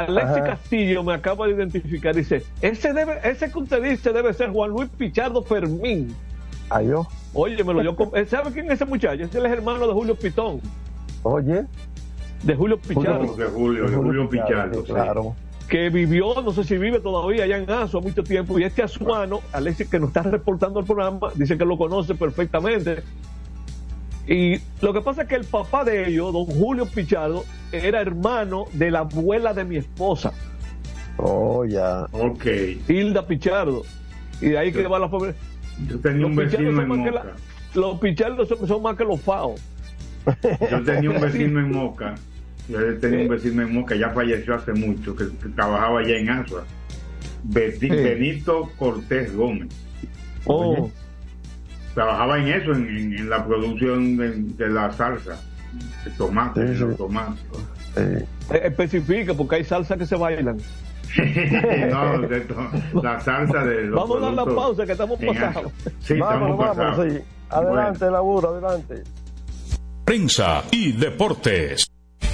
Alexis Ajá. Castillo me acaba de identificar, dice, ese debe, ese que usted dice debe ser Juan Luis Pichardo Fermín. Ay, yo. Oye, me lo dio, com- ¿él ¿sabe quién es ese muchacho? Ese es el hermano de Julio Pitón, Oye. de Julio Pichardo. De Julio, de Julio Pichardo. sí. Claro. que vivió, no sé si vive todavía allá en Asua mucho tiempo, y este azuano, Alexis, que nos está reportando el programa, dice que lo conoce perfectamente. Y lo que pasa es que el papá de ellos, don Julio Pichardo, era hermano de la abuela de mi esposa, Oh, ya. Ok. Hilda Pichardo. Y de ahí que va la pobre. Yo tenía un Los vecino en Moca. la- Los Pichardos son, son más que los FAO. Yo tenía un vecino en Moca. Yo tenía un vecino en Moca, ya falleció hace mucho, que, que trabajaba allá en Asua. Benito Cortés Gómez. Oh, Trabajaba en eso, en, en- en la producción de, de la salsa. El tomate, Sí, sí. los tomates. Eh, Especifica, porque hay salsa que se bailan. no, de to- la salsa de los Vamos a dar la pausa, que estamos pasados. Sí, estamos pasados. sí. Adelante, laburo, adelante. Prensa y deportes.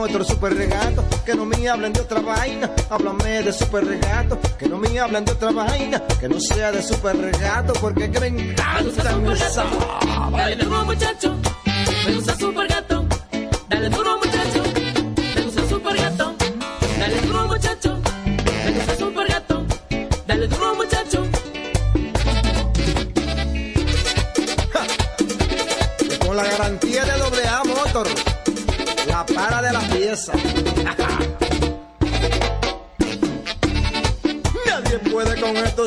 otro super regato. Que no me hablen de otra vaina, háblame de super regato. Que no me hablen de otra vaina, que no sea de super regato. Porque que me encantan esa duro muchacho,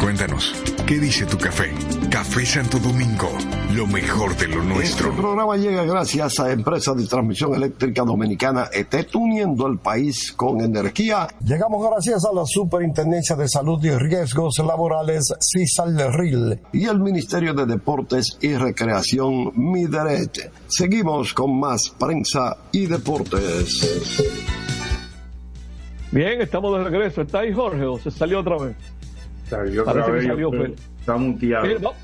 Cuéntanos, ¿qué dice tu café? Café Santo Domingo, lo mejor de lo nuestro. Este programa llega gracias a Empresa de Transmisión Eléctrica Dominicana ETET uniendo el país con energía. Llegamos gracias a la Superintendencia de Salud y Riesgos Laborales CISAL-RIL y el Ministerio de Deportes y Recreación MIDERET. Seguimos con más prensa y deportes. Bien, estamos de regreso. ¿Está ahí Jorge o se salió otra vez? Salió Parece que salió, pero Félix. Está muteado.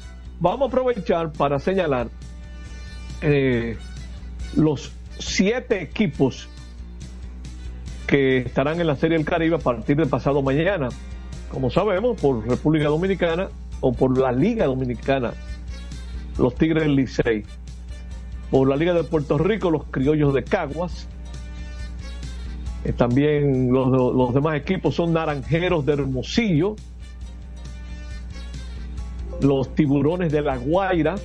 Vamos a aprovechar para señalar eh, los siete equipos que estarán en la Serie del Caribe a partir de pasado mañana. Como sabemos, por República Dominicana o por la Liga Dominicana, los Tigres del Licey. Por la Liga de Puerto Rico, los Criollos de Caguas. Eh, también los, los demás equipos son Naranjeros de Hermosillo, los Tiburones de La Guaira,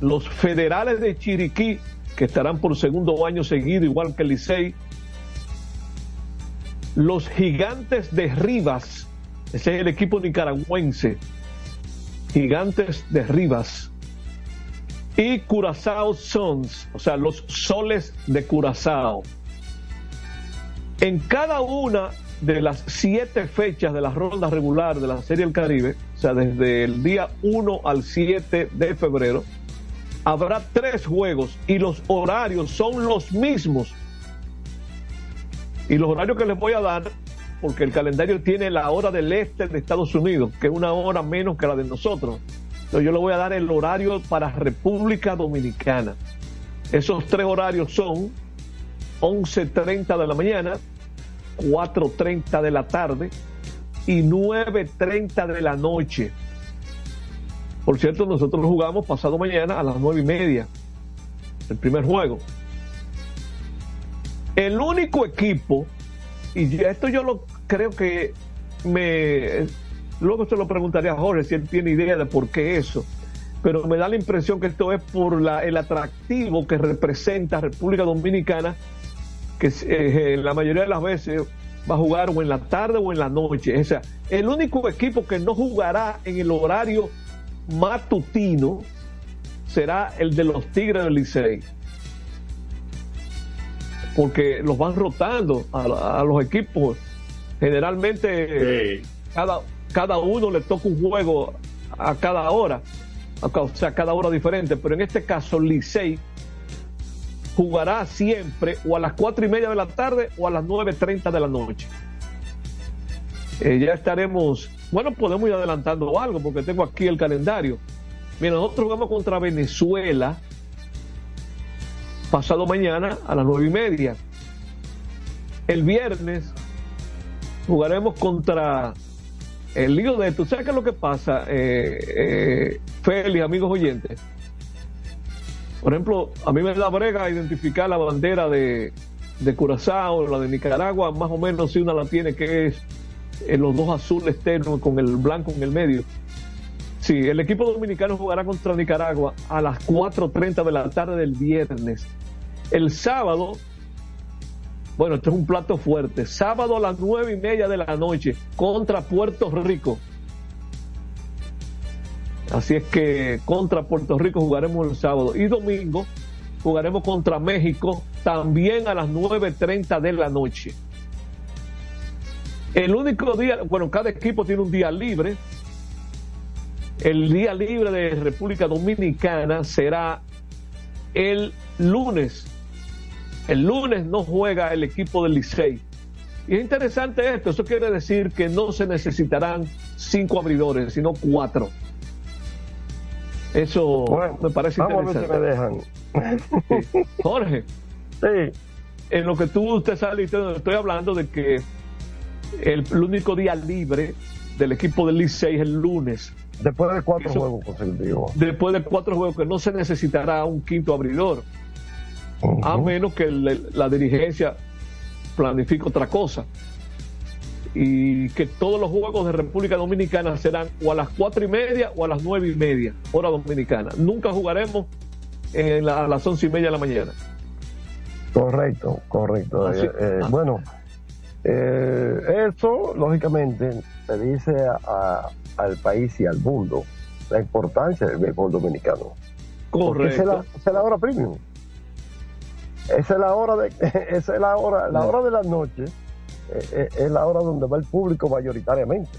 los Federales de Chiriquí, que estarán por segundo año seguido, igual que Licey, los Gigantes de Rivas, ese es el equipo nicaragüense, Gigantes de Rivas, y Curazao Sons, o sea, los Soles de Curazao. En cada una de las siete fechas de la ronda regular de la Serie del Caribe, o sea, desde el día 1 al 7 de febrero, habrá tres juegos y los horarios son los mismos. Y los horarios que les voy a dar, porque el calendario tiene la hora del este de Estados Unidos, que es una hora menos que la de nosotros. Entonces yo le voy a dar el horario para República Dominicana. Esos tres horarios son 11.30 de la mañana, 4.30 de la tarde y 9.30 de la noche. Por cierto, nosotros jugamos pasado mañana a las 9 y media, el primer juego. El único equipo, y esto yo lo creo que me. Luego se lo preguntaría a Jorge si él tiene idea de por qué eso. Pero me da la impresión que esto es por el atractivo que representa República Dominicana, que eh, la mayoría de las veces va a jugar o en la tarde o en la noche. O sea, el único equipo que no jugará en el horario matutino será el de los Tigres del Licey. Porque los van rotando a, a los equipos. Generalmente cada, cada uno le toca un juego a cada hora. O sea, cada hora diferente. Pero en este caso, Licey jugará siempre o a las cuatro y media de la tarde o a las 9.30 de la noche. Eh, ya estaremos, bueno, podemos ir adelantando algo porque tengo aquí el calendario. Mira, nosotros jugamos contra Venezuela pasado mañana a las nueve y media. El viernes jugaremos contra el lío de esto. ¿Sabes qué es lo que pasa, eh, eh, Félix, amigos oyentes? Por ejemplo, a mí me da brega identificar la bandera de, de Curazao, la de Nicaragua, más o menos si una la tiene que es en los dos azules tenues con el blanco en el medio. Sí, el equipo dominicano jugará contra Nicaragua a las 4.30 de la tarde del viernes. El sábado, bueno, esto es un plato fuerte, sábado a las 9 y media de la noche contra Puerto Rico. Así es que contra Puerto Rico jugaremos el sábado y domingo jugaremos contra México también a las 9.30 de la noche. El único día, bueno, cada equipo tiene un día libre. El día libre de República Dominicana será el lunes. El lunes no juega el equipo del Licey. Y es interesante esto, eso quiere decir que no se necesitarán cinco abridores, sino cuatro. Eso Bueno, me parece vamos a ver interesante. si me dejan. Sí. Jorge, Sí, en lo que tú usted sale, estoy hablando de que el, el único día libre del equipo del Licey es el lunes. después de cuatro Eso- juegos consecutivos. Después de cuatro juegos que no se necesitará un quinto abridor, a menos que la dirigencia planifique otra cosa. Y que todos los juegos de República Dominicana serán o a las cuatro y media o a las nueve y media, hora dominicana. Nunca jugaremos en la- a las once y media de la mañana. Correcto, correcto. Ah. Eh, eh, Ah. Bueno, eh, eso lógicamente te dice a- al país y al mundo la importancia del béisbol dominicano. Esa es, Correcto. esa es la hora premium. Esa es la hora de, esa es la hora, la hora de la noche, eh, eh, es la hora donde va el público mayoritariamente.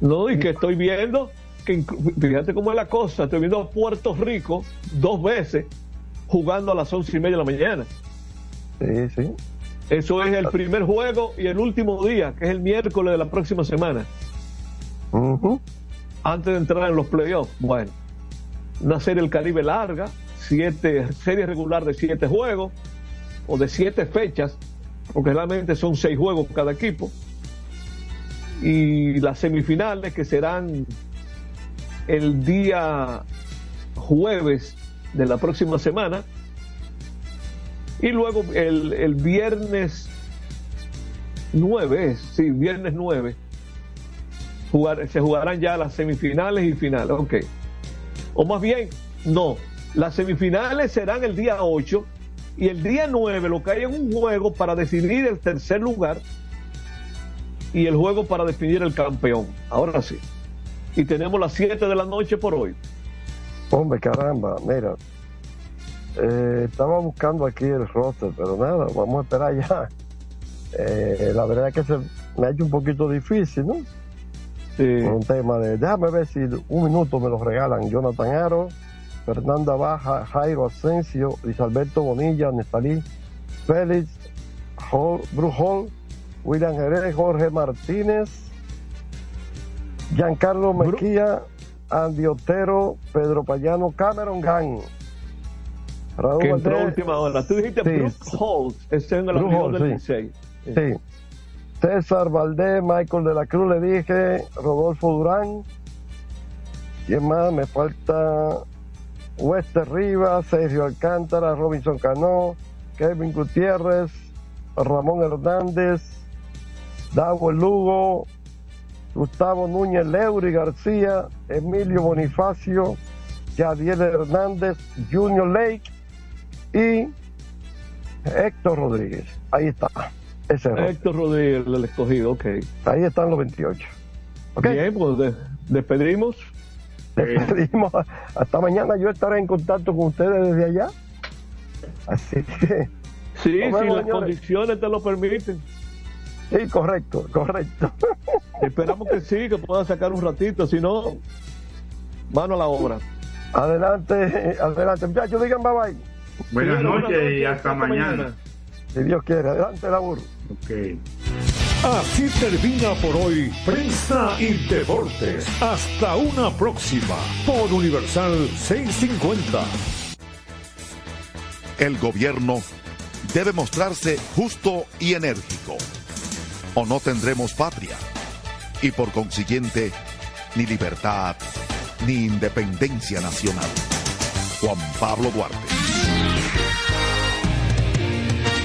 No, y que estoy viendo que fíjate cómo es la cosa, estoy viendo a Puerto Rico dos veces jugando a las once y media de la mañana. Sí, sí. Eso es el primer juego y el último día, que es el miércoles de la próxima semana. Antes de entrar en los playoffs. Bueno, una serie del Caribe larga, siete, serie regular de siete juegos o de siete fechas, porque realmente son seis juegos cada equipo. Y las semifinales que serán el día jueves de la próxima semana y luego el, el viernes 9, sí, viernes 9, jugar, se jugarán ya las semifinales y finales. Ok. O más bien, no. Las semifinales serán el día 8 y el día 9 lo que hay es un juego para decidir el tercer lugar y el juego para definir el campeón. Ahora sí. Y tenemos las 7 de la noche por hoy. Hombre, caramba, mira, eh, estaba buscando aquí el roster, pero nada, vamos a esperar ya. Eh, la verdad es que se me ha hecho un poquito difícil, ¿no? Sí. un tema de, déjame ver si un minuto me lo regalan Jonathan Aro, Fernanda Baja, Jairo Asensio, Luis Alberto Bonilla, Nestalí Félix, Hall, Hall, William Jerez, Jorge Martínez, Giancarlo Mejía, Andy Otero, Pedro Payano, Cameron Gang. Raúl que entró a última hora. Tú dijiste sí. Brooke Holt, ese es en el avión del 16. Sí. sí. César Valdés, Michael de la Cruz, le dije, Rodolfo Durán. ¿Quién más? Me falta Wester Rivas, Sergio Alcántara, Robinson Cano, Kevin Gutiérrez, Ramón Hernández, Davo Lugo, Gustavo Núñez Leury García, Emilio Bonifacio, Yadiel Hernández, Junior Lake y Héctor Rodríguez. Ahí está. Ese Héctor Rodríguez, el escogido, ok. Ahí están los 28. Okay. Bien, pues de, Hasta mañana yo estaré en contacto con ustedes desde allá. Así que. Sí, si las señores. condiciones te lo permiten. Sí, correcto, correcto. Esperamos que sí, que puedan sacar un ratito, si no, mano a la obra. Adelante, adelante, muchachos, digan bye bye. Buenas noches y hasta, hasta mañana. mañana. Si Dios quiere, adelante, Labur. Ok. Así termina por hoy Prensa y Deportes. Hasta una próxima por Universal 650. El gobierno debe mostrarse justo y enérgico. O no tendremos patria. Y por consiguiente, ni libertad, ni independencia nacional. Juan Pablo Duarte.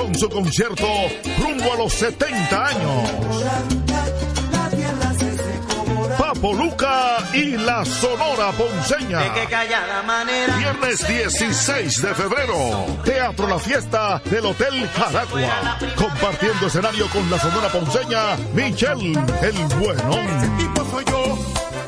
con su concierto rumbo a los 70 años. Papo Luca y la Sonora Ponceña. Viernes 16 de febrero. Teatro La Fiesta del Hotel Jaragua. Compartiendo escenario con la Sonora Ponceña, Michelle el Buenón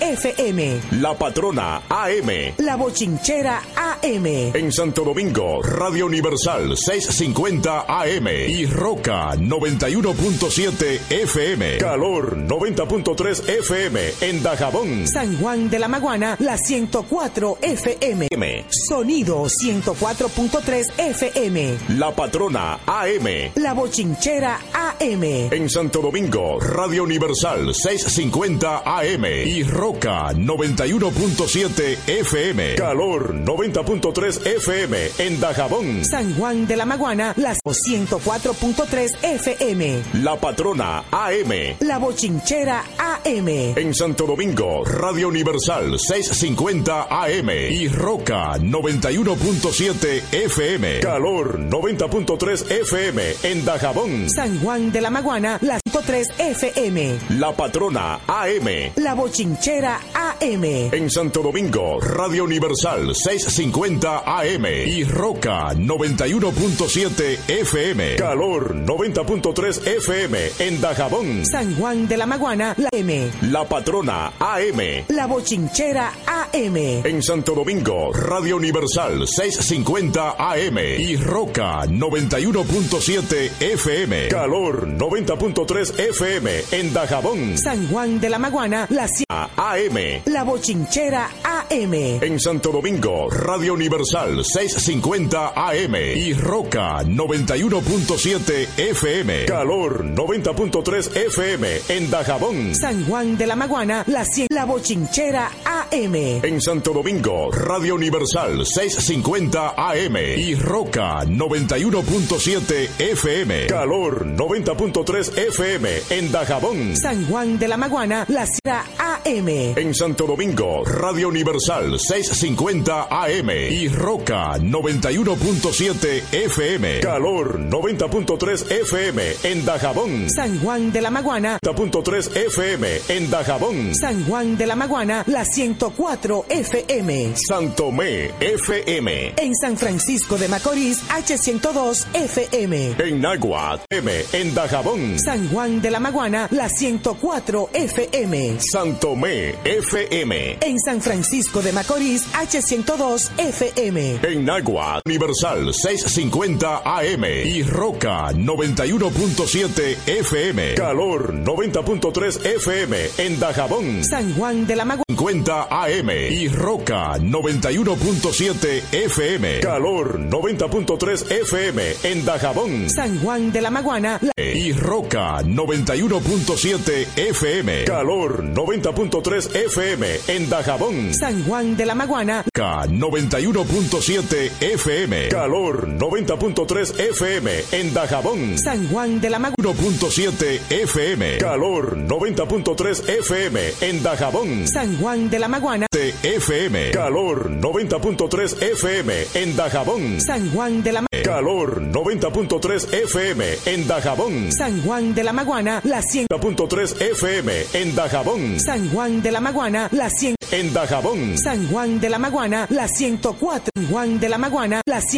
FM. La patrona AM. La bochinchera AM. En Santo Domingo, Radio Universal 650 AM. Y Roca 91.7 FM. Calor 90.3 FM. En Dajabón. San Juan de la Maguana, la 104 FM. Sonido 104.3 FM. La patrona AM. La bochinchera AM. En Santo Domingo, Radio Universal 650 AM. Y Roca 91.7 FM. Calor 90.3 FM. En Dajabón. San Juan de la Maguana, la 104.3 FM. La patrona AM. La bochinchera AM. En Santo Domingo, Radio Universal 650 AM. Y Roca 91.7 FM. Calor 90.3 FM. En Dajabón. San Juan de la Maguana, la 103 FM. La patrona AM. La bochinchera AM. En Santo Domingo, Radio Universal 650 AM. Y Roca 91.7 FM. Calor 90.3 FM. En Dajabón. San Juan de la Maguana, la M. La patrona AM. La bochinchera AM. En Santo Domingo, Radio Universal 650 AM. Y Roca 91.7 FM. Calor 90.3 FM. En Dajabón. San Juan de la Maguana, la AM. La bochinchera AM. En Santo Domingo, Radio Universal 650 AM. Y Roca 91.7 FM. Calor 90.3 FM. En Dajabón. San Juan de la Maguana, la La bochinchera AM. En Santo Domingo, Radio Universal 650 AM. Y Roca 91.7 FM. Calor 90.3 FM. En Dajabón. San Juan de la Maguana, la Sierra AM. En Santo Domingo, Radio Universal 650 AM. Y Roca 91.7 FM. Calor 90.3 FM. En Dajabón. San Juan de la Maguana. 90.3 FM. En Dajabón. San Juan de la Maguana, la 104 FM. Santomé FM. En San Francisco de Macorís, H102 FM. En Nagua M. En Dajabón. San Juan de la Maguana, la 104 FM. Santomé FM. En San Francisco de Macorís, H102 FM. En Nagua Universal 650 AM. Y Roca 91.7 FM. Calor 90.3 FM. En Dajabón. San Juan de la Maguana. 50 AM. Y Roca 91.7 FM. Calor 90.3 FM. En Dajabón. San Juan de la Maguana. La... Y Roca 91.7 FM. Calor 90.3 FM. En Dajabón. San Juan de la Maguana. K 91.7 FM. Calor 90.3 FM. En Dajabón. San Juan de la Maguana. 1.7 FM. Calor 90.3 FM. En Dajabón. San Juan de la Maguana. FM. Calor 90.3 FM. En Dajabón. San Juan de la Maguana. Calor 90.3 FM. En Dajabón. San Juan de la Maguana. La 100.3 FM. En Dajabón. San Juan de la Maguana. La 100. En Dajabón. San Juan de la Maguana. La 104. Juan de la Maguana. La 100.